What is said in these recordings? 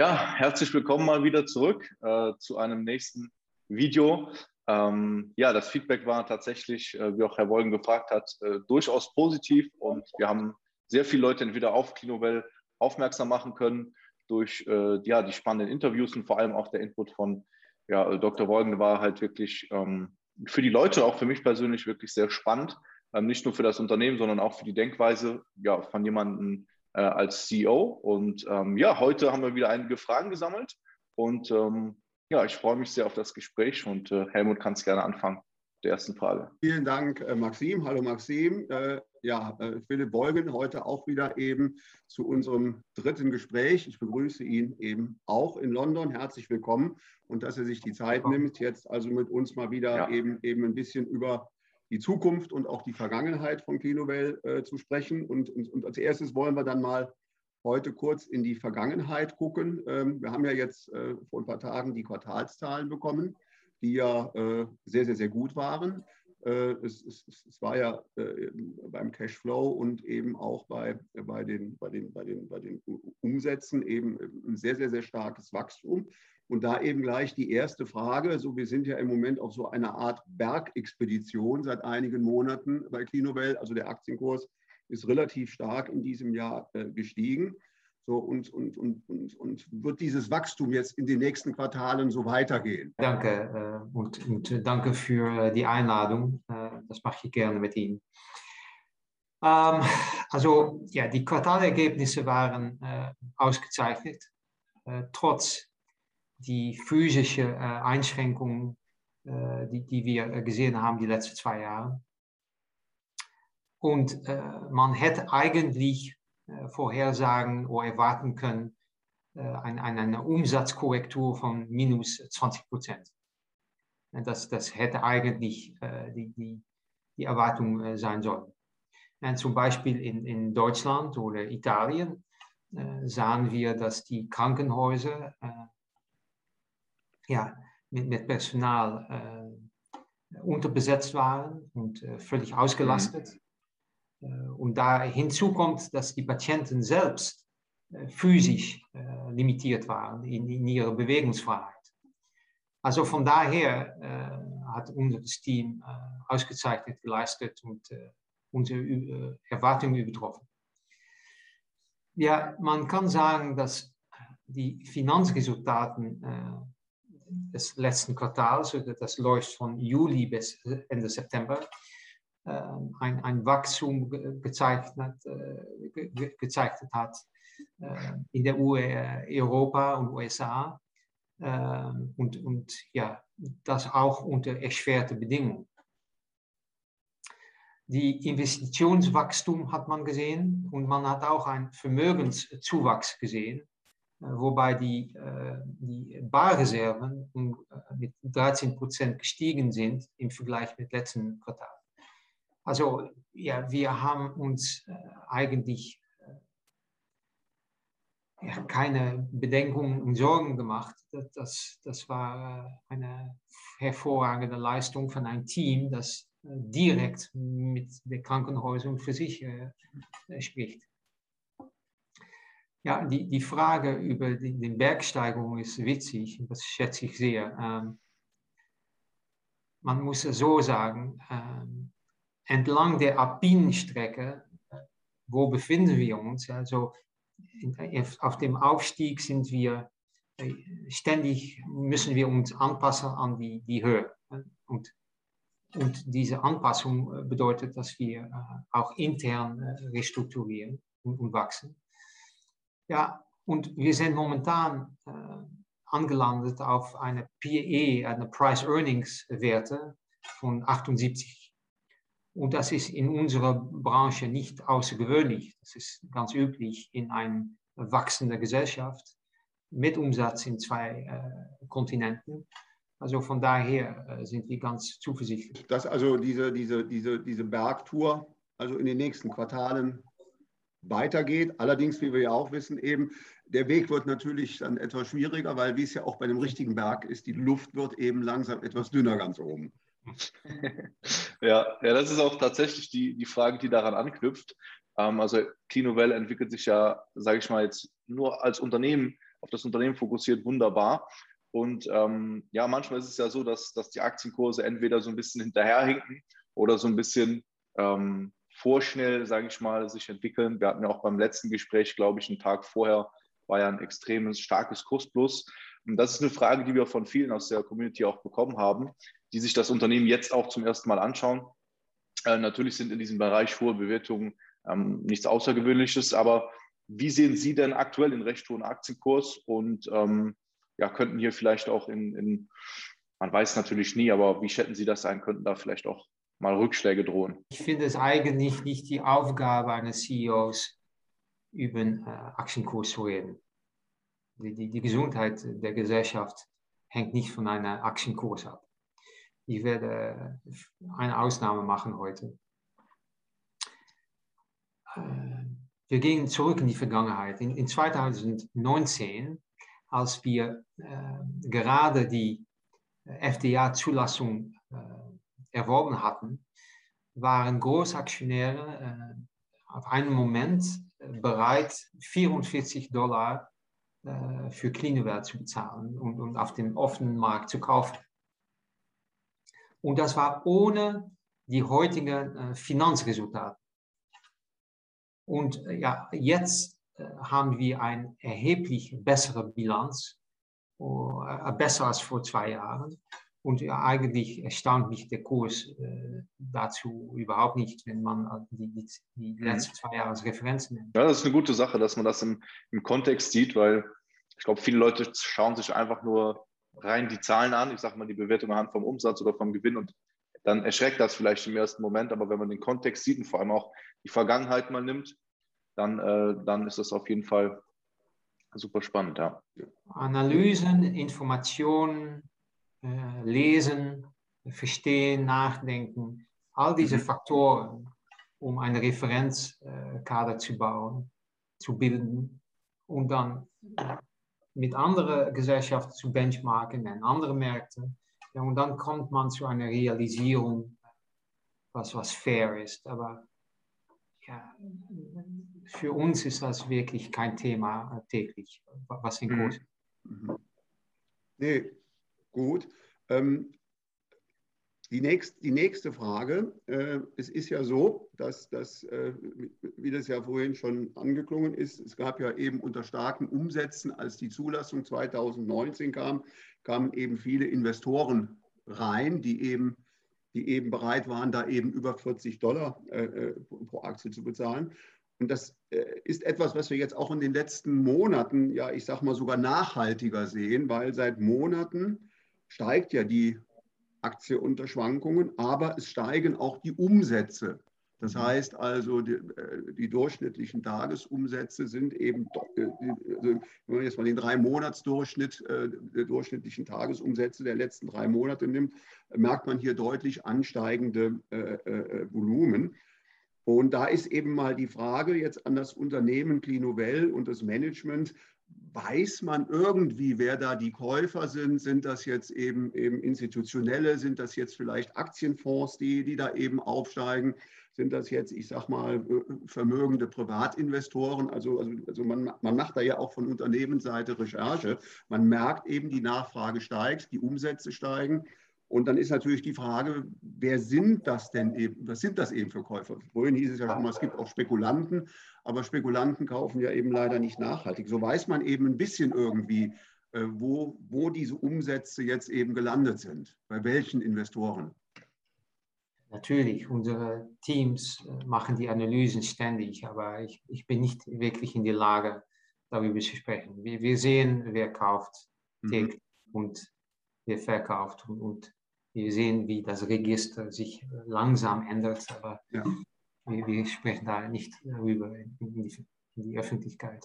Ja, herzlich willkommen mal wieder zurück äh, zu einem nächsten Video. Ähm, ja, das Feedback war tatsächlich, äh, wie auch Herr Wolgen gefragt hat, äh, durchaus positiv und wir haben sehr viele Leute entweder auf Kinovell aufmerksam machen können durch äh, ja, die spannenden Interviews und vor allem auch der Input von ja, Dr. Wolgen war halt wirklich ähm, für die Leute, auch für mich persönlich wirklich sehr spannend. Ähm, nicht nur für das Unternehmen, sondern auch für die Denkweise ja, von jemandem, äh, als CEO. Und ähm, ja, heute haben wir wieder einige Fragen gesammelt. Und ähm, ja, ich freue mich sehr auf das Gespräch und äh, Helmut kann es gerne anfangen. Der ersten Frage. Vielen Dank, äh, Maxim. Hallo Maxim. Äh, ja, äh, Philipp Beugen heute auch wieder eben zu unserem dritten Gespräch. Ich begrüße ihn eben auch in London. Herzlich willkommen und dass er sich die Zeit nimmt, jetzt also mit uns mal wieder ja. eben, eben ein bisschen über die Zukunft und auch die Vergangenheit von Kinovell äh, zu sprechen. Und, und, und, als erstes wollen wir dann mal heute kurz in die Vergangenheit gucken. Ähm, wir haben ja jetzt äh, vor ein paar Tagen die Quartalszahlen bekommen, die ja äh, sehr, sehr, sehr gut waren. Äh, es, es, es, war ja äh, beim Cashflow und eben auch bei, bei, den, bei, den, bei, den, bei den Umsätzen eben ein sehr, sehr, sehr starkes Wachstum. Und da eben gleich die erste Frage. So, wir sind ja im Moment auf so einer Art Bergexpedition seit einigen Monaten bei Clinovel. Also der Aktienkurs ist relativ stark in diesem Jahr äh, gestiegen. So, und, und, und, und, und wird dieses Wachstum jetzt in den nächsten Quartalen so weitergehen? Danke äh, und, und danke für die Einladung. Äh, das mache ich gerne mit Ihnen. Ähm, also ja, die Quartalergebnisse waren äh, ausgezeichnet, trotz die physische äh, Einschränkungen, die, die wir gesehen haben die letzten zwei Jahre. Und man hätte eigentlich vorhersagen oder erwarten können, eine, eine Umsatzkorrektur von minus 20 Prozent. Das, das hätte eigentlich die, die, die Erwartung sein sollen. Zum Beispiel in, in Deutschland oder Italien sahen wir, dass die Krankenhäuser ja, mit, mit Personal äh, unterbesetzt waren und äh, völlig ausgelastet. Mhm. und da hinzu kommt, dass die Patienten selbst äh, physisch äh, limitiert waren in, in, ihrer Bewegungsfreiheit. Also von daher hat unser Team ausgezeichnet geleistet und unsere Erwartungen übertroffen. Ja, man kann sagen, dass die Finanzresultaten des letzten Quartals, das läuft von Juli bis Ende September, ein, ein Wachstum gezeichnet, äh, gezeichnet hat äh, in der UE, Europa und USA ähm, und, und ja, das auch unter erschwerte Bedingungen. Die Investitionswachstum hat man gesehen und man hat auch einen Vermögenszuwachs gesehen äh, wobei die, äh, die Barreserven äh, mit 13 Prozent gestiegen sind im Vergleich mit letzten Quartal. Also ja, wir haben uns eigentlich ja, keine Bedenkungen und Sorgen gemacht. Das, das war eine hervorragende Leistung von einem Team, das direkt mit den Krankenhäusern für sich spricht. Ja, die, die Frage über die, die Bergsteigerung ist witzig, das schätze ich sehr. Ähm, man muss so sagen, ähm, entlang der Alpinstrecke, wo befinden wir uns? Also auf dem Aufstieg sind wir äh, ständig, müssen wir uns anpassen an die, die Höhe. Und, und diese Anpassung bedeutet, dass wir äh, auch intern äh, restrukturieren und, und wachsen. Ja, und wir sind momentan äh, angelandet auf eine PE, eine Price-Earnings-Werte von 78. Und das ist in unserer Branche nicht außergewöhnlich. Das ist ganz üblich in einer wachsenden Gesellschaft mit Umsatz in zwei äh, Kontinenten. Also von daher äh, sind wir ganz zuversichtlich. Dass also diese, diese, diese, diese Bergtour, also in den nächsten Quartalen weitergeht. Allerdings, wie wir ja auch wissen, eben, der Weg wird natürlich dann etwas schwieriger, weil wie es ja auch bei dem richtigen Berg ist, die Luft wird eben langsam etwas dünner ganz oben. ja, ja, das ist auch tatsächlich die, die Frage, die daran anknüpft. Ähm, also Clinovell entwickelt sich ja, sage ich mal jetzt, nur als Unternehmen auf das Unternehmen fokussiert, wunderbar. Und ähm, ja, manchmal ist es ja so, dass, dass die Aktienkurse entweder so ein bisschen hinterherhinken oder so ein bisschen ähm, vorschnell, sage ich mal, sich entwickeln. Wir hatten ja auch beim letzten Gespräch, glaube ich, einen Tag vorher war ja ein extremes, starkes Kursplus. Und das ist eine Frage, die wir von vielen aus der Community auch bekommen haben, die sich das Unternehmen jetzt auch zum ersten Mal anschauen. Äh, natürlich sind in diesem Bereich hohe Bewertungen ähm, nichts Außergewöhnliches, aber wie sehen Sie denn aktuell den recht hohen Aktienkurs und ähm, ja, könnten hier vielleicht auch in, in, man weiß natürlich nie, aber wie schätzen Sie das ein, könnten da vielleicht auch mal Rückschläge drohen? Ich finde es eigentlich nicht die Aufgabe eines CEOs, über den äh, Aktienkurs zu reden. Die, die, die, Gesundheit der Gesellschaft hängt nicht von einem Aktienkurs ab. Ich werde eine Ausnahme machen heute. Äh, wir gehen zurück in die Vergangenheit. In, in 2019, als wir äh, gerade die FDA-Zulassung äh, erworben hatten, waren Großaktionäre äh, auf einen Moment bereit, 44 Dollar äh, für Cleanware zu bezahlen und, und auf dem offenen Markt zu kaufen. Und das war ohne die heutigen äh, Finanzresultate. Und äh, ja, jetzt äh, haben wir eine erheblich bessere Bilanz, besser als vor zwei Jahren. Und ja, eigentlich erstaunt mich der Kurs äh, dazu überhaupt nicht, wenn man die, die, die mhm. letzten zwei Jahre als Referenz nimmt. Ja, das ist eine gute Sache, dass man das im, im Kontext sieht, weil ich glaube, viele Leute schauen sich einfach nur rein die Zahlen an, ich sage mal die Bewertung anhand vom Umsatz oder vom Gewinn und dann erschreckt das vielleicht im ersten Moment, aber wenn man den Kontext sieht und vor allem auch die Vergangenheit mal nimmt, dann, äh, dann ist das auf jeden Fall super spannend. Ja. Analysen, Informationen, äh, lesen, verstehen, nachdenken, all diese mhm. Faktoren, um einen Referenzkader zu bauen, zu bilden und dann mit anderen Gesellschaften zu benchmarken in andere Märkte. Ja, und dann kommt man zu einer Realisierung, was, was fair ist. Aber ja, für uns ist das wirklich kein Thema täglich, was den Kurs. Mhm. Nee, Gut. Ähm, die, nächst, die nächste Frage, äh, es ist ja so, dass das, äh, wie das ja vorhin schon angeklungen ist, es gab ja eben unter starken Umsätzen, als die Zulassung 2019 kam, kamen eben viele Investoren rein, die eben, die eben bereit waren, da eben über 40 Dollar äh, äh, pro Aktie zu bezahlen. Und das äh, ist etwas, was wir jetzt auch in den letzten Monaten, ja, ich sage mal sogar nachhaltiger sehen, weil seit Monaten steigt ja die Aktie unter Schwankungen, aber es steigen auch die Umsätze. Das mhm. heißt also, die, äh, die durchschnittlichen Tagesumsätze sind eben, äh, also, wenn man jetzt mal den Drei-Monats-Durchschnitt äh, der durchschnittlichen Tagesumsätze der letzten drei Monate nimmt, merkt man hier deutlich ansteigende Volumen. Und da ist eben mal die Frage jetzt an das Unternehmen Clinovel und das Management, weiß man irgendwie, wer da die Käufer sind? Sind das jetzt eben, eben institutionelle? Sind das jetzt vielleicht Aktienfonds, die, die da eben aufsteigen? Sind das jetzt, ich sag mal, äh, vermögende Privatinvestoren? Also, also, also man, man macht da ja auch von Unternehmensseite Recherche. Man merkt eben, die Nachfrage steigt, die Umsätze steigen. Und dann ist natürlich die Frage, wer sind das denn eben, was sind das eben für Käufer? Vorhin hieß es ja schon mal, es gibt auch Spekulanten, aber Spekulanten kaufen ja eben leider nicht nachhaltig. So weiß man eben ein bisschen irgendwie, äh, wo, wo diese Umsätze jetzt eben gelandet sind, bei welchen Investoren. Natürlich, unsere Teams äh, machen die Analysen ständig, aber ich, ich bin nicht wirklich in der Lage, darüber zu sprechen. Wir, wir sehen, wer kauft mhm. und wer verkauft und, und wir sehen, wie das Register sich langsam ändert, aber ja. wir, wir, sprechen da nicht darüber in die, in die Öffentlichkeit.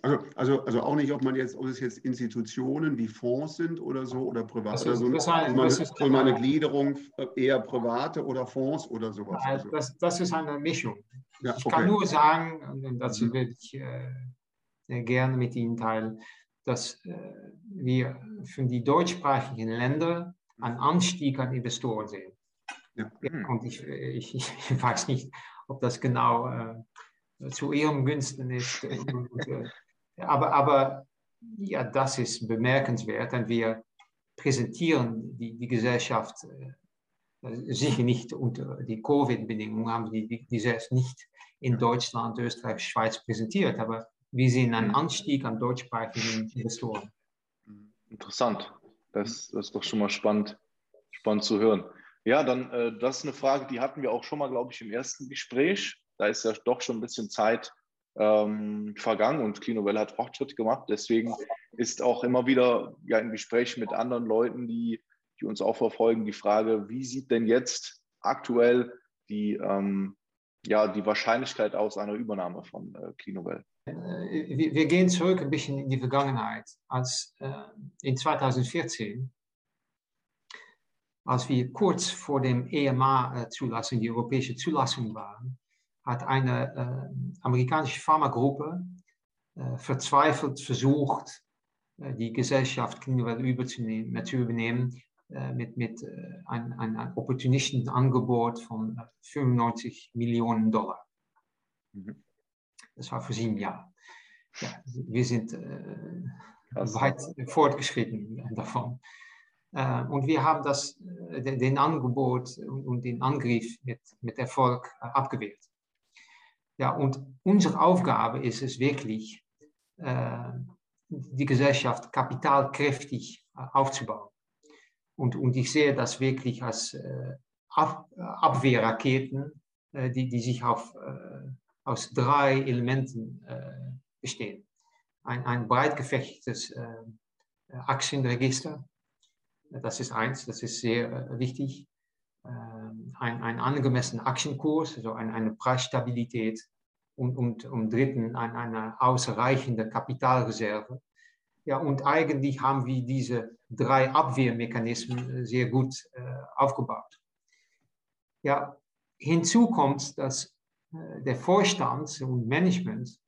Also, also, also auch nicht, ob man jetzt, ob es jetzt Institutionen wie Fonds sind oder so oder private. Also, das, eine, das ist eine, eine Gliederung eher private oder Fonds oder sowas. Also. Das, das ist eine Mischung. Ja, ich okay. kann nur sagen, und dazu mhm. würde ich äh, gerne mit Ihnen teilen, dass äh, wir für die deutschsprachigen Länder einen Anstieg an Investoren sehen. Ja. Ja, und ich, ich, ich, weiß nicht, ob das genau äh, zu ihrem Günsten ist. Und, äh, Aber, aber ja, das ist bemerkenswert und wir präsentieren die, die Gesellschaft äh, sicher nicht unter die Covid-Bedingungen, haben wir die, die selbst nicht in Deutschland, Österreich, Schweiz präsentiert, aber wir sehen einen Anstieg an deutschsprachigen Investoren. Interessant. Das, das ist doch schon mal spannend, spannend zu hören. Ja, dann, äh, das ist eine Frage, die hatten wir auch schon mal, glaube ich, im ersten Gespräch. Da ist ja doch schon ein bisschen Zeit ähm, vergangen und Klinovelle hat Fortschritt gemacht. Deswegen ist auch immer wieder ja, in Gesprächen mit anderen Leuten, die, die uns auch verfolgen, die Frage, wie sieht denn jetzt aktuell die, ähm, ja, die Wahrscheinlichkeit aus einer Übernahme von äh, Klinovelle? Äh, wir, gehen zurück ein bisschen in die Vergangenheit. Als äh, in 2014, als wir kurz vor dem EMA-Zulassung, die europäische Zulassung waren, hat eine äh, amerikanische Pharmagruppe äh, verzweifelt versucht, äh, die Gesellschaft Clinical überzunehmen, zu übernehmen äh, mit, mit einem ein, ein opportunistischen Angebot von 95 Millionen Dollar. Mhm. Das war sieben Jahren. Ja, wir sind weit fortgeschritten davon. und wir haben das, den Angebot und den Angriff mit, mit Erfolg abgewehrt. Ja, und unsere Aufgabe ist es wirklich, äh, die Gesellschaft kapitalkräftig äh, aufzubauen. Und, und ich sehe das wirklich als äh, Ab Abwehrraketen, äh, die, die sich auf, äh, aus drei Elementen äh, bestehen. Ein, ein breit gefächertes Aktienregister, das ist eins, das ist sehr wichtig. Ähm, ein, ein angemessener Aktienkurs, also eine, eine Preisstabilität und, und um dritten ein, eine ausreichende Kapitalreserve. Ja, und eigentlich haben wir diese drei Abwehrmechanismen sehr gut äh, aufgebaut. Ja, hinzu kommt, dass äh, der Vorstand und Management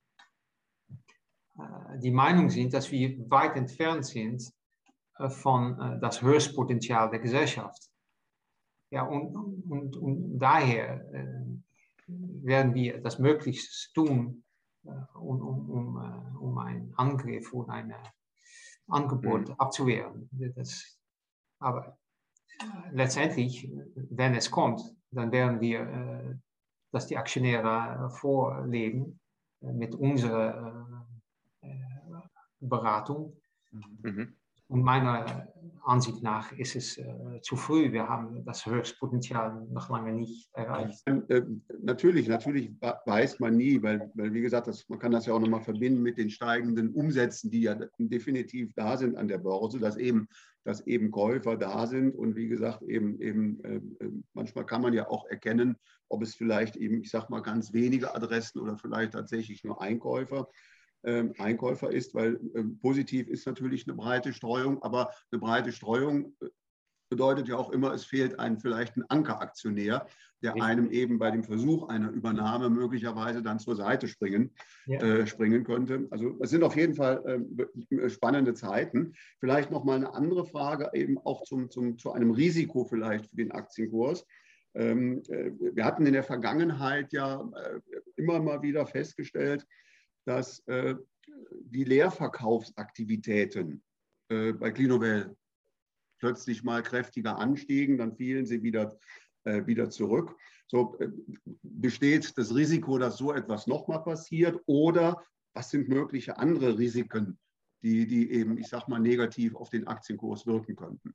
äh, die Meinung sind, dass wir weit entfernt sind äh, von äh, das Höchstpotenzial der Gesellschaft. Ja, und, und, und daher äh, werden wir das möglichst tun, äh, um, um, um, äh, um einen Angriff und ein Angebot mhm. abzuwehren. Das, aber letztendlich, wenn es kommt, dann werden wir das die Aktionäre vorlegen mit unserer Beratung. Mhm. Und meiner Ansicht nach ist es äh, zu früh. Wir haben das Höchstpotenzial noch lange nicht erreicht. Ähm, äh, natürlich, natürlich weiß man nie, weil, weil wie gesagt, das, man kann das ja auch nochmal verbinden mit den steigenden Umsätzen, die ja definitiv da sind an der Börse, dass eben, dass eben Käufer da sind. Und wie gesagt, eben, eben äh, äh manchmal kann man ja auch erkennen, ob es vielleicht eben, ich sage mal, ganz wenige Adressen oder vielleicht tatsächlich nur Einkäufer ähm, Einkäufer ist, weil ähm, positiv ist natürlich eine breite Streuung, aber eine breite Streuung äh, bedeutet ja auch immer, es fehlt einem vielleicht ein Ankeraktionär, der einem eben bei dem Versuch einer Übernahme möglicherweise dann zur Seite springen, ja. äh, springen könnte. Also es sind auf jeden Fall äh, spannende Zeiten. Vielleicht noch mal eine andere Frage eben auch zum, zum, zu einem Risiko vielleicht für den Aktienkurs. Ähm, äh, wir hatten in der Vergangenheit ja äh, immer mal wieder festgestellt, dass äh, die Leerverkaufsaktivitäten äh, bei Clinovel plötzlich mal kräftiger anstiegen, dann fielen sie wieder, äh, wieder zurück. So äh, besteht das Risiko, dass so etwas nochmal passiert oder was sind mögliche andere Risiken, die, die eben, ich sag mal, negativ auf den Aktienkurs wirken könnten?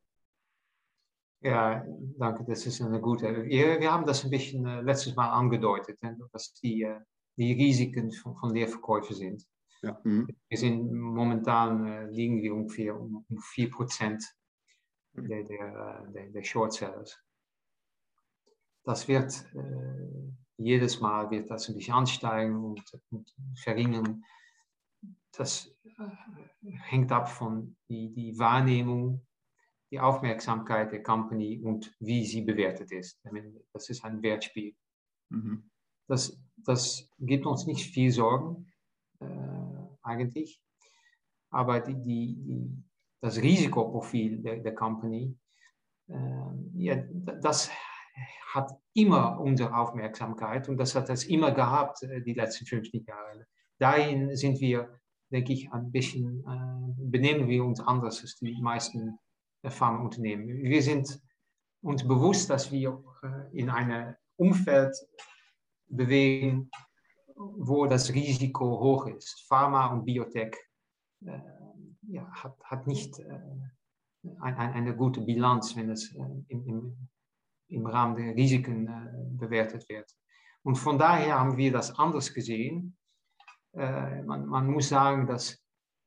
Ja, danke, das ist eine gute. Wir, wir haben das ein bisschen äh, letztes Mal angedeutet, dass die äh, die Risiken von, von Leerverkäufen sind. Ja. Mhm. Wir sind momentan äh, liegen wir ungefähr um, um 4% mhm. Der, der, der, der Shortsellers. Das wird äh, jedes Mal wird das ein bisschen ansteigen und, und verringern. Das äh, hängt ab von die, die Wahrnehmung, die Aufmerksamkeit der Company und wie sie bewertet ist. Das ist ein Wertspiel. Mhm. Das, das gibt uns nicht viel Sorgen, äh, eigentlich. Aber die, die, die, das Risikoprofil der, der Company, äh, ja, das hat immer unsere Aufmerksamkeit und das hat es immer gehabt, äh, die letzten 50 Jahre. Dahin sind wir denke ich, ein bisschen äh, benehmen wir uns anders als die meisten Pharmaunternehmen. Wir sind uns bewusst, dass wir äh, in einem Umfeld bewegen, wo das Risiko hoch ist. Pharma und Biotech äh, ja, hat, hat nicht äh, ein, ein, eine gute Bilanz, wenn es äh, im, im, im, Rahmen der Risiken äh, bewertet wird. Und von daher haben wir das anders gesehen. Äh, man, man, muss sagen, dass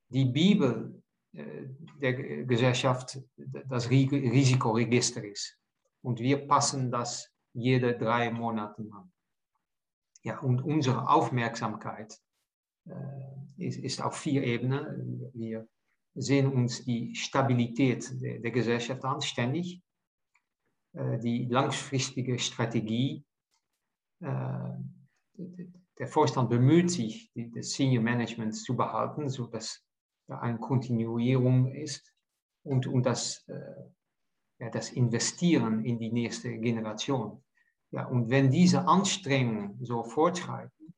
die Bibel äh, der Gesellschaft das Risikoregister ist. Und wir passen das jede drei Monate an. Ja, und unsere Aufmerksamkeit äh, ist, ist, auf vier Ebenen. Wir sehen uns die Stabilität der, der Gesellschaft an, ständig. Äh, die langfristige Strategie. Äh, der Vorstand bemüht sich, die, das Senior Management zu behalten, sodass da eine Kontinuierung ist und, und das, äh, ja, das Investieren in die nächste Generation. Ja, und wenn diese Anstrengungen so fortschreiten,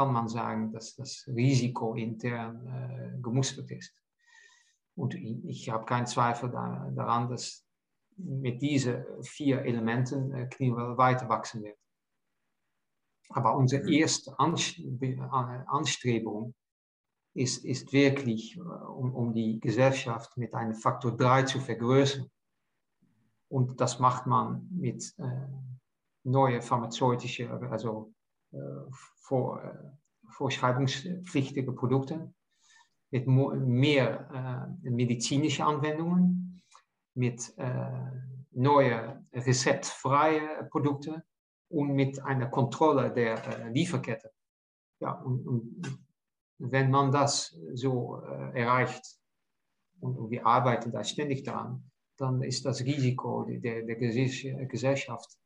kann man sagen, dass das Risiko intern äh, gemustert ist. Und ich, habe keinen Zweifel da, daran, dass mit diesen vier Elementen äh, Kniewell weiter wachsen wird. Aber unsere mhm. erste Anstrebung ist, ist wirklich, äh, um, um die Gesellschaft mit einem Faktor 3 zu vergrößern. Und das macht man mit äh, neuen pharmazeutischen, also vor, äh, vorschreibungspflichtigen Produkten, mit mehr äh, medizinischen Anwendungen, mit äh, neuen rezeptfreien Produkten und mit einer Kontrolle der äh, Lieferkette. Ja, und, und, wenn man das so äh, erreicht, und, wir arbeiten da ständig daran, dann ist das Risiko der, der Gesellschaft äh,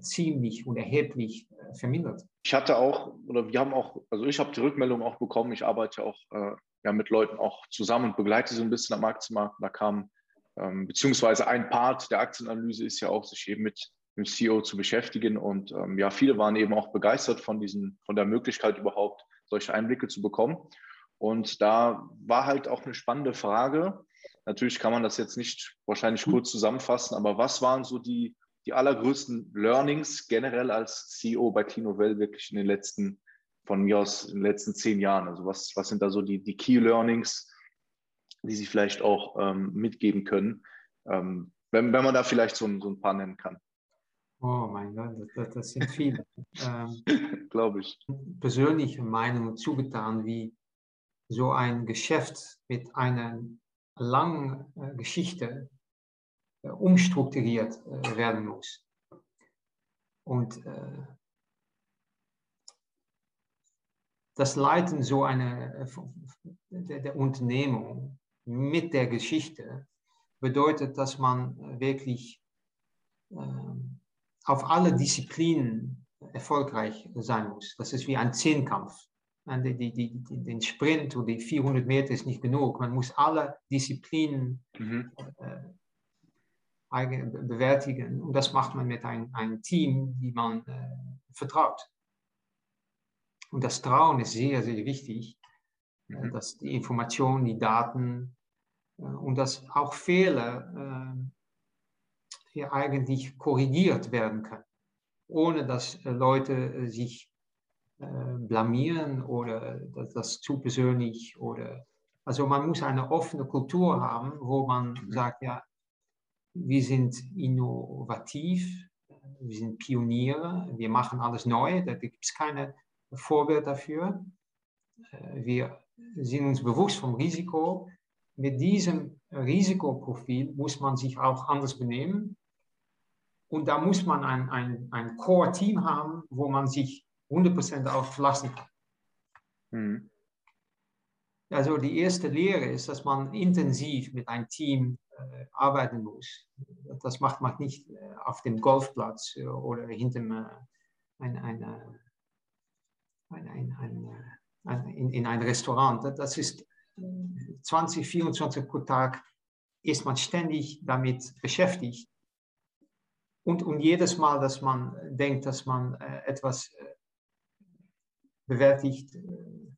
ziemlich und erheblich äh, vermindert. Ich hatte auch, oder wir haben auch, also ich habe die Rückmeldung auch bekommen, ich arbeite auch äh, ja, mit Leuten auch zusammen und begleite so ein bisschen am Aktienmarkt. Da kam, ähm, beziehungsweise ein Part der Aktienanalyse ist ja auch, sich eben mit dem CEO zu beschäftigen. Und ähm, ja, viele waren eben auch begeistert von, diesen, von der Möglichkeit überhaupt, solche Einblicke zu bekommen. Und da war halt auch eine spannende Frage. Natürlich kann man das jetzt nicht wahrscheinlich kurz zusammenfassen, aber was waren so die, die allergrößten Learnings generell als CEO bei Clinovel wirklich in den letzten, von mir aus, in den letzten zehn Jahren? Also was, was sind da so die, die Key Learnings, die Sie vielleicht auch ähm, mitgeben können, ähm, wenn, wenn man da vielleicht so, so ein paar nennen kann? Oh mein Gott, das, das sind viele. ähm, Glaube ich. Persönliche Meinung zugetan, wie so ein Geschäft mit einer langen äh, Geschichte umstrukturiert äh, werden muss. Und äh, das Leiten so einer äh, der, der Unternehmung mit der Geschichte bedeutet, dass man wirklich auf alle Disziplinen erfolgreich sein muss. Das ist wie ein Zehnkampf. Die, die, die, den Sprint oder die 400 Meter ist nicht genug. Man muss alle Disziplinen mhm. Bewältigen. Und das macht man mit einem, einem Team, die man äh, vertraut. Und das Trauen ist sehr, sehr wichtig, äh, mhm. dass die Informationen, die Daten äh, und dass auch Fehler äh, hier eigentlich korrigiert werden kann, ohne dass äh, Leute äh, sich blamieren oder das zu persönlich oder also man muss eine offene Kultur haben, wo man mhm. sagt, ja, wir sind innovativ, wir sind Pioniere, wir machen alles neu, da gibt es keine Vorbild dafür. Wir sind uns bewusst vom Risiko. Mit diesem Risikoprofil muss man sich auch anders benehmen und da muss man ein, ein, ein Core-Team haben, wo man sich 100% auf verlassen kann. Mhm. Also die erste Lehre ist, dass man intensiv mit einem Team äh, arbeiten muss. Das macht man nicht äh, auf dem Golfplatz äh, oder hinter äh, ein, ein, ein, in, in ein Restaurant. Das ist 20, 24 pro Tag ist man ständig damit beschäftigt, und, und jedes Mal, dass man denkt, dass man äh, etwas äh, bewältigt, äh,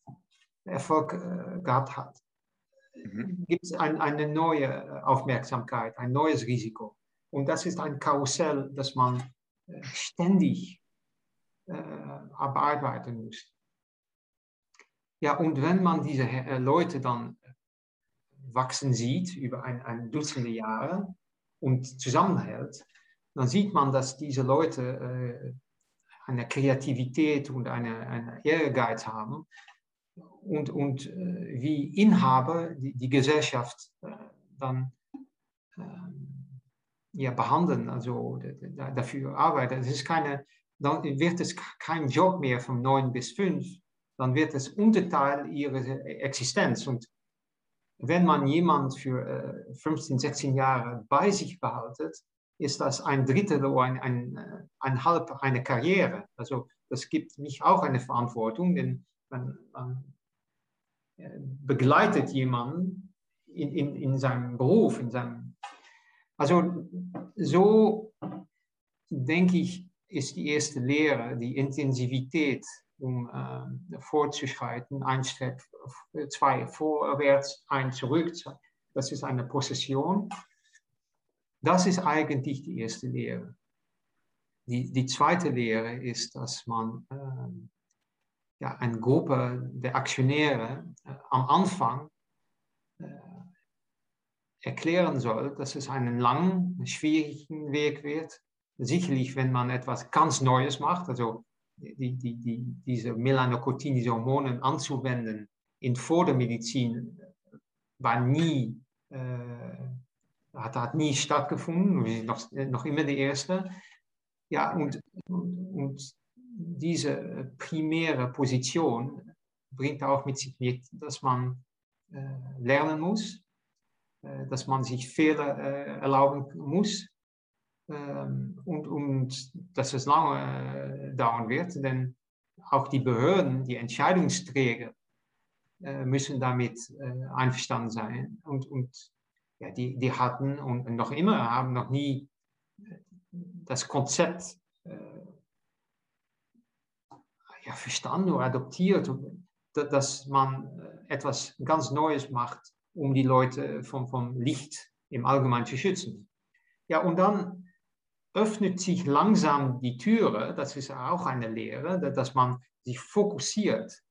Erfolg äh, gehabt hat, mhm. gibt es ein, eine neue Aufmerksamkeit, ein neues Risiko. Und das ist ein Karussell, das man äh, ständig äh, bearbeiten muss. Ja, und wenn man diese äh, Leute dann wachsen sieht über ein, ein Dutzende Jahre und zusammenhält, dann sieht man, dass diese Leute äh, eine Kreativität und eine, eine Ehrgeiz haben und, und äh, wie Inhaber die, die Gesellschaft äh, dann ähm, ja, behandeln, also dafür arbeiten. Es ist keine, dann wird es kein Job mehr von 9 bis 5, dann wird es Unterteil ihrer Existenz. Und wenn man jemand für 15, äh, 16 Jahre bei sich behaltet, ist das ein Drittel oder ein, ein, äh, ein halb eine Karriere. Also das gibt mich auch eine Verantwortung, denn man, man äh, begleitet jemanden in, in, in seinem Beruf, in seinem. Also so denke ich, ist die erste Lehre, die Intensivität, um äh, vorzuschreiten, ein Step, zwei vorwärts, ein zurück. Das ist eine Prozession. Das ist eigentlich die erste Lehre. Die, die zweite Lehre ist, dass man äh, ja, eine Gruppe der Aktionäre äh, am Anfang äh, erklären soll, dass es einen langen, schwierigen Weg wird. Sicherlich, wenn man etwas ganz Neues macht, also die, die, die, diese Melanocotin, diese Hormone anzuwenden in vor der Medizin, war nie äh, hat, hat nie stattgefunden, noch, noch immer die erste. Ja, und, und diese primäre Position bringt auch mit sich mit, dass man äh, lernen muss, äh, dass man sich Fehler äh, erlauben muss ähm, und, und dass es lange äh, dauern wird, denn auch die Behörden, die Entscheidungsträger äh, müssen damit äh, einverstanden sein und, und ja, die, die hatten und noch immer haben noch nie das Konzept äh, ja, verstanden oder adoptiert, dass man äh, etwas ganz Neues macht, um die Leute vom, vom Licht im Allgemeinen zu schützen. Ja, und dann öffnet sich langsam die Türe, das ist auch eine Lehre, dass man sich fokussiert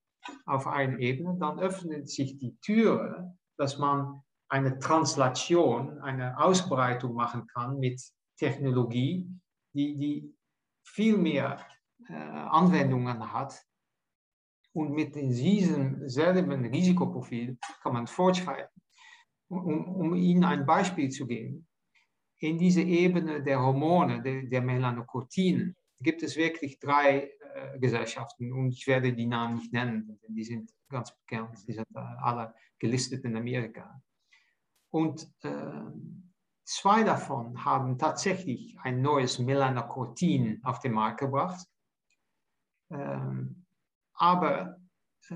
auf eine Ebene, dann öffnet sich die Türe, dass man eine Translation, eine Ausbreitung machen kann mit Technologie, die, die viel mehr Anwendungen hat. Und mit diesem selben Risikoprofil kann man fortschreiten. Um, um Ihnen ein Beispiel zu geben, in dieser Ebene der Hormone, der, der Melanocortinen, gibt es wirklich drei äh, Gesellschaften und ich werde die Namen nicht nennen, denn die sind ganz bekannt, die sind äh, alle gelistet in Amerika. Und äh, zwei davon haben tatsächlich ein neues Melanocortin auf den Markt gebracht. Ähm, aber äh,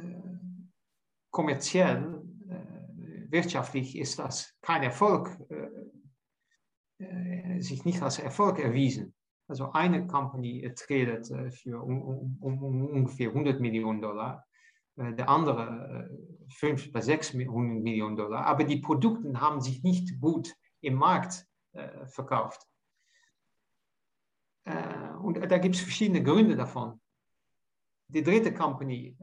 kommerziell, äh, wirtschaftlich ist das kein Erfolg, äh, äh, sich nicht als Erfolg erwiesen. Also eine Company tradet äh, für um, um, um, ungefähr 100 Millionen Dollar äh, der andere 5 bis 6 Millionen Dollar. Aber die Produkte haben sich nicht gut im Markt verkauft. Und da gibt es verschiedene Gründe davon. Die dritte Company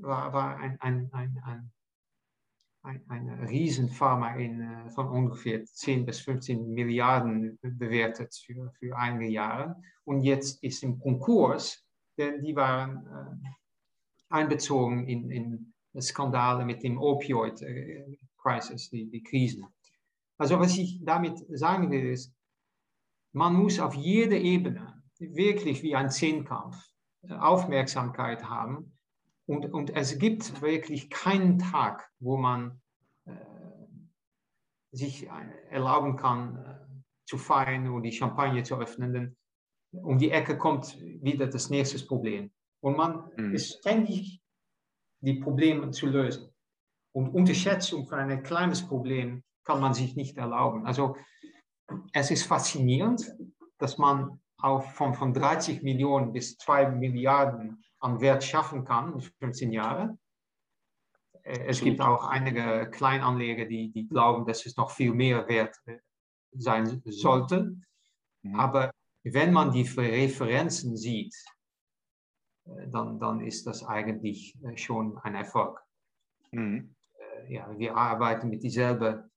war, war ein, ein, ein, ein ein, eine Riesenpharma in, von ungefähr 10 bis 15 Milliarden bewertet für, für einige Jahre. Und jetzt ist im Konkurs, denn die waren einbezogen in, in Skandale mit dem Opioid-Crisis, die, die Krisen. Also was ich damit sagen will, ist, man muss auf jeder Ebene wirklich wie ein Zehnkampf äh, Aufmerksamkeit haben. Und, und es gibt wirklich keinen Tag, wo man äh, sich erlauben kann, äh, zu feiern oder die Champagne zu öffnen. Denn um die Ecke kommt wieder das nächste Problem. Und man mhm. ist ständig die Probleme zu lösen. Und Unterschätzung von einem kleines Problem kann man sich nicht erlauben. Also es ist faszinierend, dass man auch von, von 30 Millionen bis 2 Milliarden an Wert schaffen kann in 15 Jahren. es gibt auch einige Kleinanleger, die, die glauben, dass es noch viel mehr wert sein sollte. Mhm. Aber wenn man die Referenzen sieht, dann, dann ist das eigentlich schon ein Erfolg. Mhm. Ja, wir arbeiten mit dieselben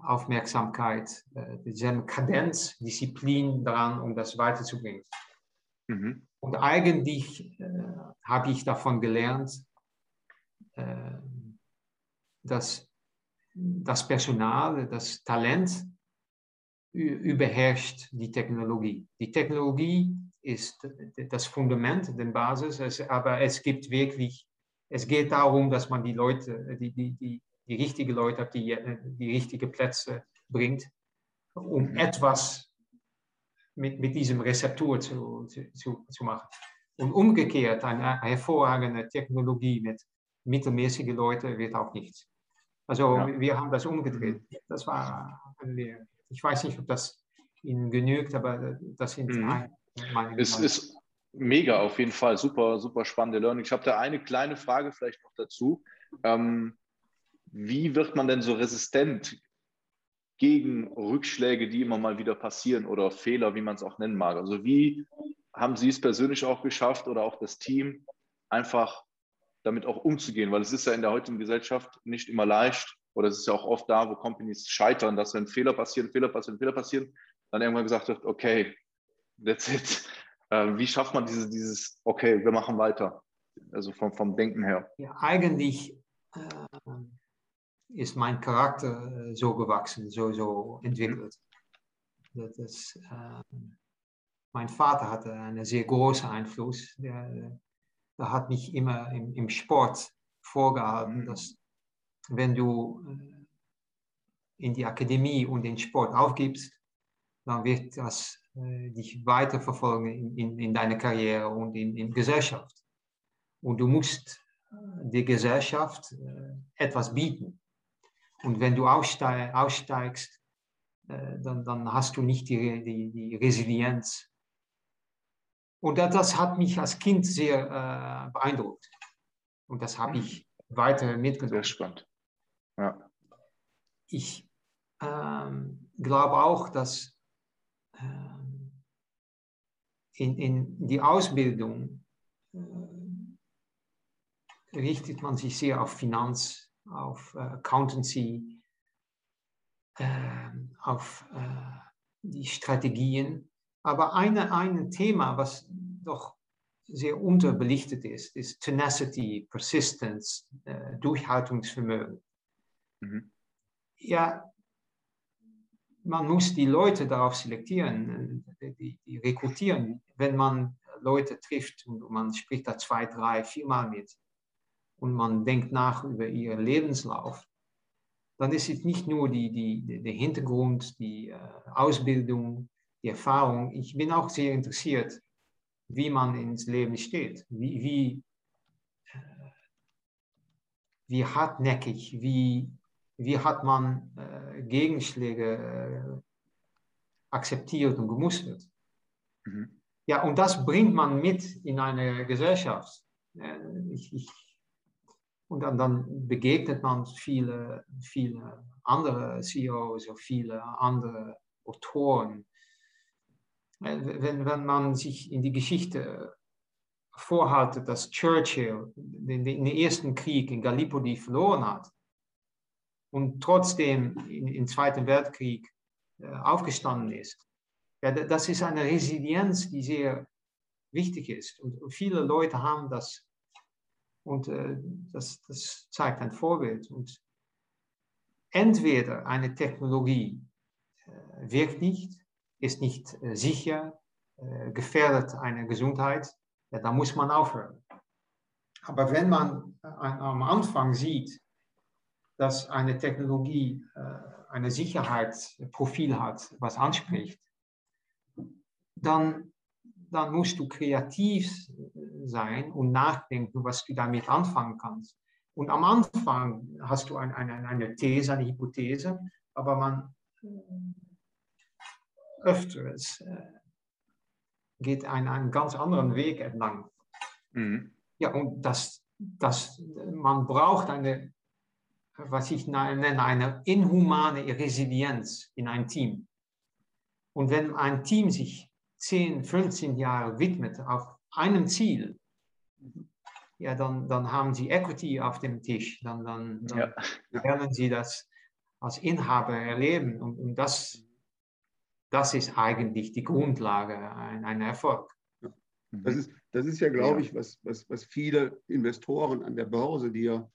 Aufmerksamkeit, dieselben Kadenz, Disziplin daran, um das weiterzubringen. Mhm. Und eigentlich äh, habe ich davon gelernt, äh, dass das Personal, das Talent überherrscht die Technologie. Die Technologie ist das Fundament, die Basis, aber es gibt wirklich, es geht darum, dass man die Leute, die, die, die, die richtigen Leute auf die, die richtigen Plätze bringt, um etwas mit, mit diesem Rezeptor zu, zu, zu machen. Und umgekehrt, eine hervorragende Technologie mit mittelmäßigen Leuten wird auch nichts. Also ja. wir haben das umgedreht. Das war eine Lehre. Ich weiß nicht, ob das Ihnen genügt, aber das sind mhm. meine Es ist mega auf jeden Fall. Super, super spannende Learning. Ich habe da eine kleine Frage vielleicht noch dazu. Ähm, wie wird man denn so resistent gegen Rückschläge, die immer mal wieder passieren oder Fehler, wie man es auch nennen mag? Also wie haben Sie es persönlich auch geschafft oder auch das Team, einfach damit auch umzugehen? Weil es ist ja in der heutigen Gesellschaft nicht immer leicht oder es ist ja auch oft da, wo Companies scheitern, dass wenn Fehler passieren, Fehler passieren, Fehler passieren, dann irgendwann gesagt wird, okay, that's it. Äh, wie schafft man dieses, dieses, okay, wir machen weiter? Also vom, vom Denken her. Ja, eigentlich äh, ist mein Charakter äh, so gewachsen, so, so entwickelt. Das ist, äh, mein Vater hatte einen sehr großen Einfluss. Der, der hat mich immer im, im Sport vorgehalten, mhm. dass wenn du äh, in die Akademie und den Sport aufgibst, dann wird das äh, dich weiterverfolgen in, in, in deiner Karriere und in, in Gesellschaft. Und du musst äh, der Gesellschaft äh, etwas bieten. Und wenn du aussteigst, äh, dann, dann hast du nicht die, die, die Resilienz. Und das, das, hat mich als Kind sehr äh, beeindruckt. Und das habe ich weiter mitgenommen. Sehr spannend. Ja. Ich ähm, glaube auch, dass ähm, in, in die Ausbildung äh, richtet man sich sehr auf Finanz, auf äh, Accountancy, äh, auf äh, die Strategien. Aber eine, ein Thema, was doch sehr unterbelichtet ist, ist Tenacity, Persistence, äh, Durchhaltungsvermögen. Mhm. Ja, man muss die Leute darauf selektieren, die, die rekrutieren. Wenn man Leute trifft und man spricht da zwei, drei, viermal mit, und man denkt nach über ihren Lebenslauf, dann ist es nicht nur die, die, der Hintergrund, die äh, Ausbildung, die Erfahrung. Ich bin auch sehr interessiert, wie man ins Leben steht, wie, wie, äh, wie hartnäckig, wie, wie hat man äh, Gegenschläge äh, akzeptiert und gemustert. Mhm. Ja, und das bringt man mit in eine Gesellschaft. Äh, ich, ich und dann, dann begegnet man viele, viele andere CEOs oder viele andere Autoren. Wenn, wenn man sich in die Geschichte vorhaltet, dass Churchill den, den ersten Krieg in Gallipoli verloren hat und trotzdem im Zweiten Weltkrieg äh, aufgestanden ist, ja, das ist eine Resilienz, die sehr wichtig ist. Und viele Leute haben das und äh, das, das zeigt ein Vorbild. Und entweder eine Technologie äh, wirkt nicht, ist nicht äh, sicher, äh, gefährdet eine Gesundheit, ja, da muss man aufhören. Aber wenn man äh, am Anfang sieht, dass eine Technologie äh, eine Sicherheitsprofil hat, was anspricht, dann dann musst du kreativ sein und nachdenken, was du damit anfangen kannst. Und am Anfang hast du ein, eine, eine These, eine Hypothese, aber man äh, öfters äh, geht einen, einen ganz anderen Weg entlang. Mhm. Ja, und das, dass man braucht eine, was ich nenne, eine inhumane Resilienz in ein Team. Und wenn ein Team sich 10, 15 Jahre widmet auf einem Ziel, ja, dann, dann haben sie Equity auf dem Tisch. Dann, dann, dann ja. werden sie das als Inhaber erleben. Und, und das, das ist eigentlich die Grundlage einer Erfolg. Das ist, das ist ja, glaube ich, was, was, was viele Investoren an der Börse, die ja,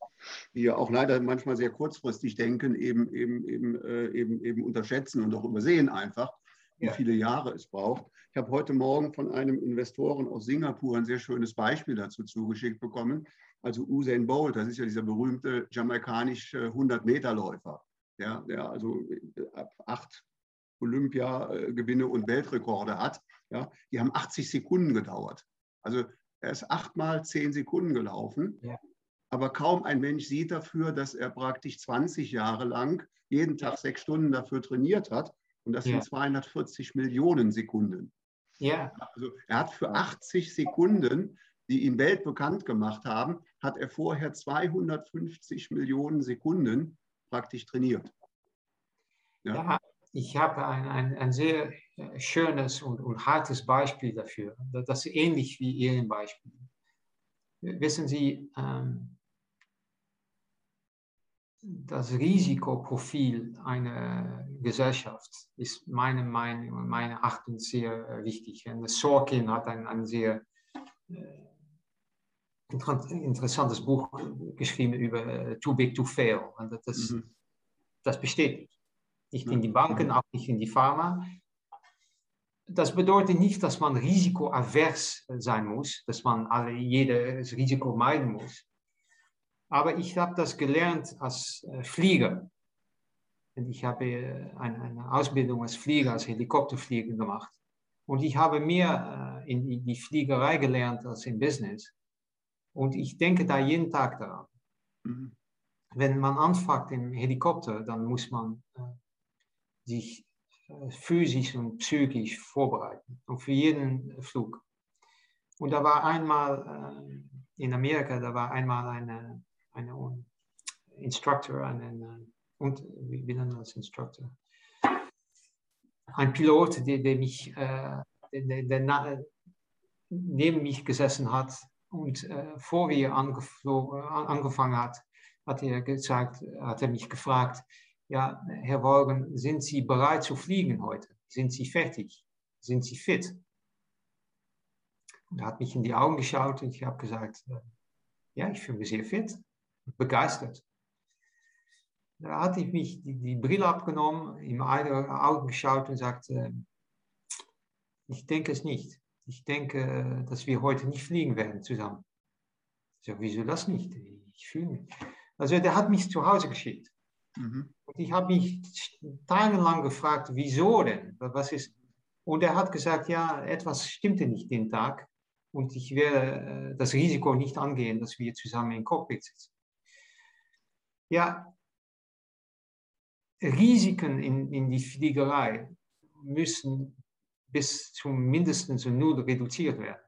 die ja auch leider manchmal sehr kurzfristig denken, eben, eben, eben, äh, eben, eben unterschätzen und auch übersehen einfach, wie viele Jahre es braucht. Ich habe heute Morgen von einem Investoren aus Singapur ein sehr schönes Beispiel dazu zugeschickt bekommen. Also Usain Bolt, das ist ja dieser berühmte jamaikanische 100-Meter-Läufer, ja, der also ab acht Olympia-Gewinne und Weltrekorde hat. Ja, die haben 80 Sekunden gedauert. Also er ist achtmal zehn Sekunden gelaufen. Ja. Aber kaum ein Mensch sieht dafür, dass er praktisch 20 Jahre lang jeden Tag sechs Stunden dafür trainiert hat. Und das ja. sind 240 Millionen Sekunden. Ja. Also er hat für 80 Sekunden, die ihn weltbekannt gemacht haben, hat er vorher 250 Millionen Sekunden praktisch trainiert. Ja, ja ich habe ein, ein, ein sehr äh, schönes und, und hartes Beispiel dafür. Das ist ähnlich wie Ihr Beispiel. Wissen Sie, ähm, das Risikoprofil einer Gesellschaft ist meiner Meinung und meiner Achtung sehr äh, wichtig. Und Sorkin hat ein, ein sehr äh, interessantes Buch geschrieben über äh, Too Big to Fail. Und das, mhm. das besteht nicht in die Banken, auch nicht in die Pharma. Das bedeutet nicht, dass man risikoavers sein muss, dass man alle, jedes Risiko meiden muss. Aber ich habe das gelernt als äh, Flieger. Und ich habe äh, eine, Ausbildung als Flieger, als Helikopterflieger gemacht. Und ich habe mehr äh, in die Fliegerei gelernt als im Business. Und ich denke da jeden Tag daran. Mhm. Wenn man anfängt im Helikopter, dann muss man sich physisch und psychisch vorbereiten und für jeden Flug. Und da war einmal in Amerika, da war einmal eine, eine Instructor, einen, und wie nennen wir das Instructor? Ein Pilot, der, der mich, äh, der, der, neben mich gesessen hat und äh, vor wir angefangen hat, hat er gesagt, hat er mich gefragt, ja, Herr Wolgen, sind Sie bereit zu fliegen heute? Sind Sie fertig? Sind Sie fit? Und er hat mich in die Augen geschaut und ich habe gesagt, äh, ja, ich fühle mich sehr fit, begeistert. Da hatte ich mich die, die Brille abgenommen, in meine Augen geschaut und sagte, ich denke es nicht. Ich denke, dass wir heute nicht fliegen werden zusammen. Ich sage, wieso das nicht? Ich fühle mich. Also der hat mich zu Hause geschickt. Mhm. Und ich habe mich tagelang gefragt, wieso denn? Was ist? Und er hat gesagt, ja, etwas stimmte nicht den Tag und ich werde äh, das Risiko nicht angehen, dass wir zusammen im Cockpit sitzen. Ja, Risiken in, in die Fliegerei müssen bis zum mindestens Null reduziert werden.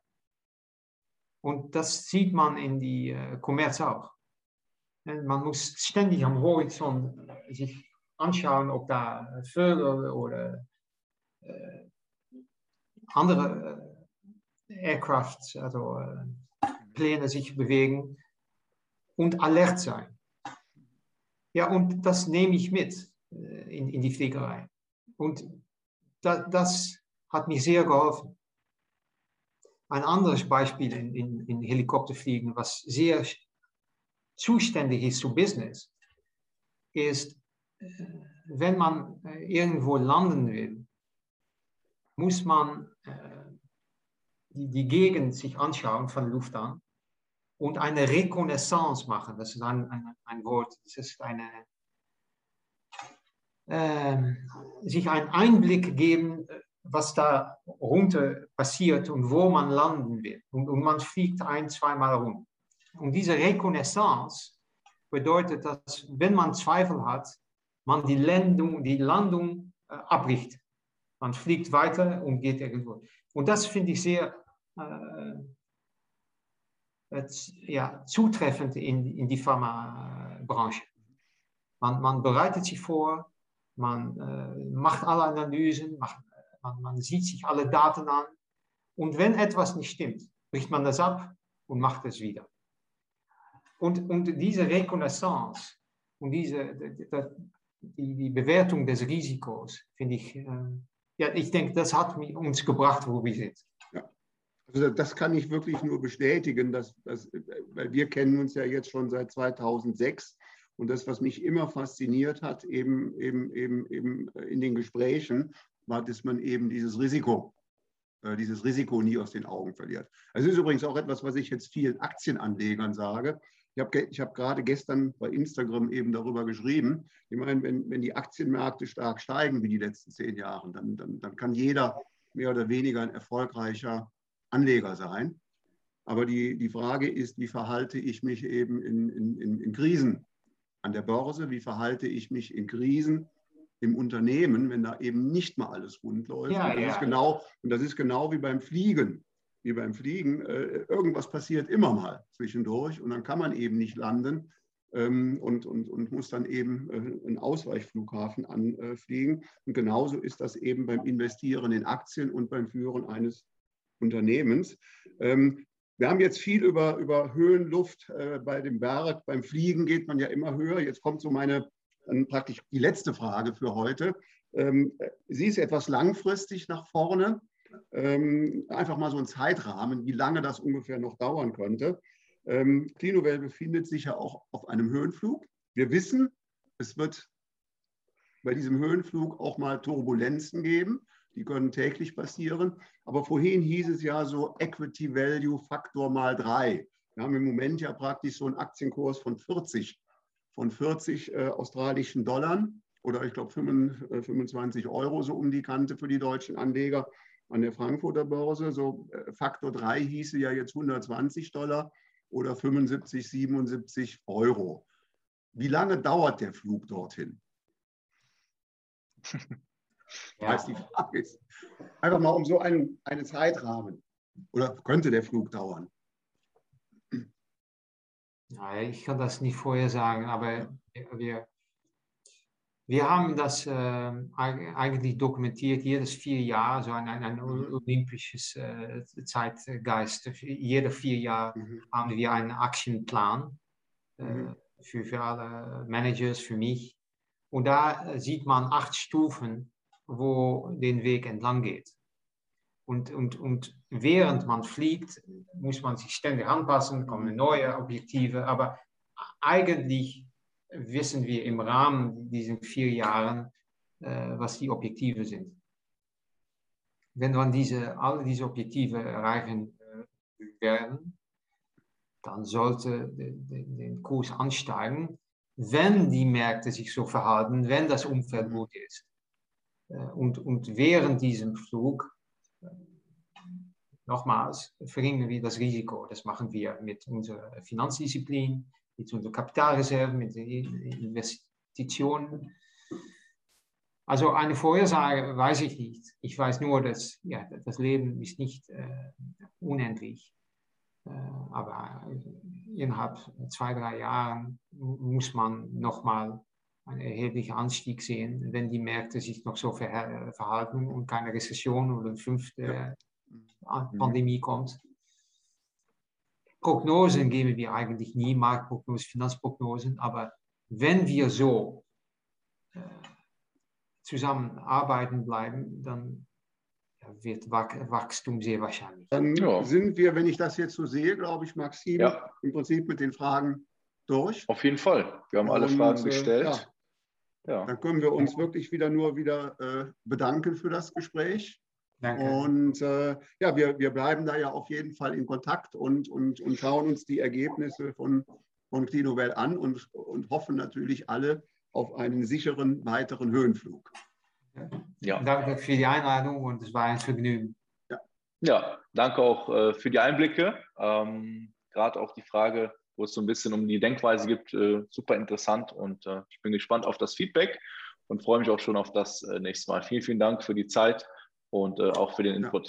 Und das sieht man in die äh, Kommerz auch. Man muss ständig am Horizont sich anschauen, ob da Vögel oder äh, andere äh, Aircraft, also äh, Pläne sich bewegen und alert sein. Ja, und das nehme ich mit äh, in, in die Fliegerei. Und da, das hat mir sehr geholfen. Ein anderes Beispiel in, in, in Helikopterfliegen, was sehr zuständig ist zu Business, ist, äh, wenn man äh, irgendwo landen will, muss man die, die Gegend sich anschauen von Luft an und eine Reconnaissance machen. Das ist ein, ein, ein Wort, das ist eine, äh, sich einen Einblick geben, was da runter passiert und wo man landen will. Und, und man fliegt ein, zweimal rum. Und diese Reconnaissance bedeutet, dass wenn man Zweifel hat, man die Landung, die Landung äh, abbricht. Man fliegt weiter und geht irgendwo. Und das finde ich sehr, äh, ja, zutreffend in, in die Pharmabranche. Man, man bereitet sich vor, man äh, macht alle Analysen, macht, man, man sieht sich alle Daten an und wenn etwas nicht stimmt, bricht man das ab und macht es wieder. Und, und diese Reconnaissance und diese, die, die Bewertung des Risikos, finde ich, äh, ja, ich denke, das hat uns gebracht, wo wir sind. Also das kann ich wirklich nur bestätigen, dass, dass, weil wir kennen uns ja jetzt schon seit 2006 und das, was mich immer fasziniert hat, eben, eben, eben, eben in den Gesprächen, war, dass man eben dieses Risiko, äh, dieses Risiko nie aus den Augen verliert. Es ist übrigens auch etwas, was ich jetzt vielen Aktienanlegern sage. Ich habe ich hab gerade gestern bei Instagram eben darüber geschrieben. Ich meine, wenn, wenn die Aktienmärkte stark steigen wie die letzten zehn Jahre, dann, dann, dann kann jeder mehr oder weniger ein erfolgreicher Anleger sein. Aber die, die Frage ist, wie verhalte ich mich eben in, in, in Krisen an der Börse? Wie verhalte ich mich in Krisen im Unternehmen, wenn da eben nicht mal alles rund läuft? Ja, und, das ja. ist genau, und das ist genau wie beim Fliegen wie beim Fliegen, äh, irgendwas passiert immer mal zwischendurch und dann kann man eben nicht landen ähm, und, und, und muss dann eben äh, einen Ausweichflughafen anfliegen. Und genauso ist das eben beim Investieren in Aktien und beim Führen eines Unternehmens. Ähm, wir haben jetzt viel über, über Höhenluft äh, bei dem Berg. Beim Fliegen geht man ja immer höher. Jetzt kommt so meine, dann praktisch die letzte Frage für heute. Ähm, sie ist etwas langfristig nach vorne ähm, einfach mal so ein Zeitrahmen, wie lange das ungefähr noch dauern könnte. Ähm, Clinuvel befindet sich ja auch auf einem Höhenflug. Wir wissen, es wird bei diesem Höhenflug auch mal Turbulenzen geben. Die können täglich passieren. Aber vorhin hieß es ja so Equity Value Faktor mal drei. Wir haben im Moment ja praktisch so einen Aktienkurs von 40, von 40 äh, australischen Dollar oder ich glaube 25 Euro so um die Kante für die deutschen Anleger an der Frankfurter Börse. So äh, Faktor 3 hieße ja jetzt 120 Dollar oder 75, 77 Euro. Wie lange dauert der Flug dorthin? Ja. die Frage ist. Einfach mal um so einen, einen Zeitrahmen. Oder könnte der Flug dauern? Ja, ich kann das nicht vorher sagen, aber wir, wir haben das äh, eigentlich dokumentiert, jedes vier Jahre, so ein, ein, mhm. olympisches äh, Zeitgeist. Jede vier Jahre mhm. haben wir einen Actionplan äh, mhm. für, für alle Managers, für mich. Und da sieht man acht Stufen, wo den Weg entlang geht. Und, und, und während man fliegt, muss man sich ständig anpassen, kommen neue Objektive, aber eigentlich wissen wir im Rahmen dieser vier Jahren, äh, was die Objektive sind. Wenn man diese, alle diese Objektive erreichen äh, werden, dann sollte der Kurs ansteigen, wenn die Märkte sich so verhalten, wenn das Umfeld gut ist. Äh, und, und während diesem Flug, äh, nochmals, verringern wir das Risiko. Das machen wir mit unserer Finanzdisziplin, mit unserer Kapitalreserve, mit Investitionen. Also eine Vorhersage weiß ich nicht. Ich weiß nur, dass ja, das Leben ist nicht äh, unendlich. Äh, aber innerhalb zwei, drei Jahren muss man nochmal einen erheblichen Anstieg sehen, wenn die Märkte sich noch so verhalten und keine Rezession oder eine fünfte ja. Pandemie kommt. Prognosen geben wir eigentlich nie, Marktprognosen, Finanzprognosen, aber wenn wir so äh, zusammenarbeiten bleiben, dann wird Wachstum sehr wahrscheinlich. Dann ja. sind wir, wenn ich das jetzt so sehe, glaube ich, Maxim, ja. im Prinzip mit den Fragen durch. Auf jeden Fall. Wir haben alle Und, Fragen äh, gestellt. Ja. Dann können wir uns wirklich wieder nur wieder äh, bedanken für das Gespräch. Danke. Und äh, ja, wir, wir bleiben da ja auf jeden Fall in Kontakt und, und, und schauen uns die Ergebnisse von, von Clinovel an und, und hoffen natürlich alle auf einen sicheren weiteren Höhenflug. Ja. Danke für die Einladung und es war ein Vergnügen. Ja, ja danke auch äh, für die Einblicke. Ähm, Gerade auch die Frage, wo es so ein bisschen um die Denkweise gibt, äh, super interessant und äh, ich bin gespannt auf das Feedback und freue mich auch schon auf das äh, nächste Mal. Vielen, vielen Dank für die Zeit und äh, auch für den Input.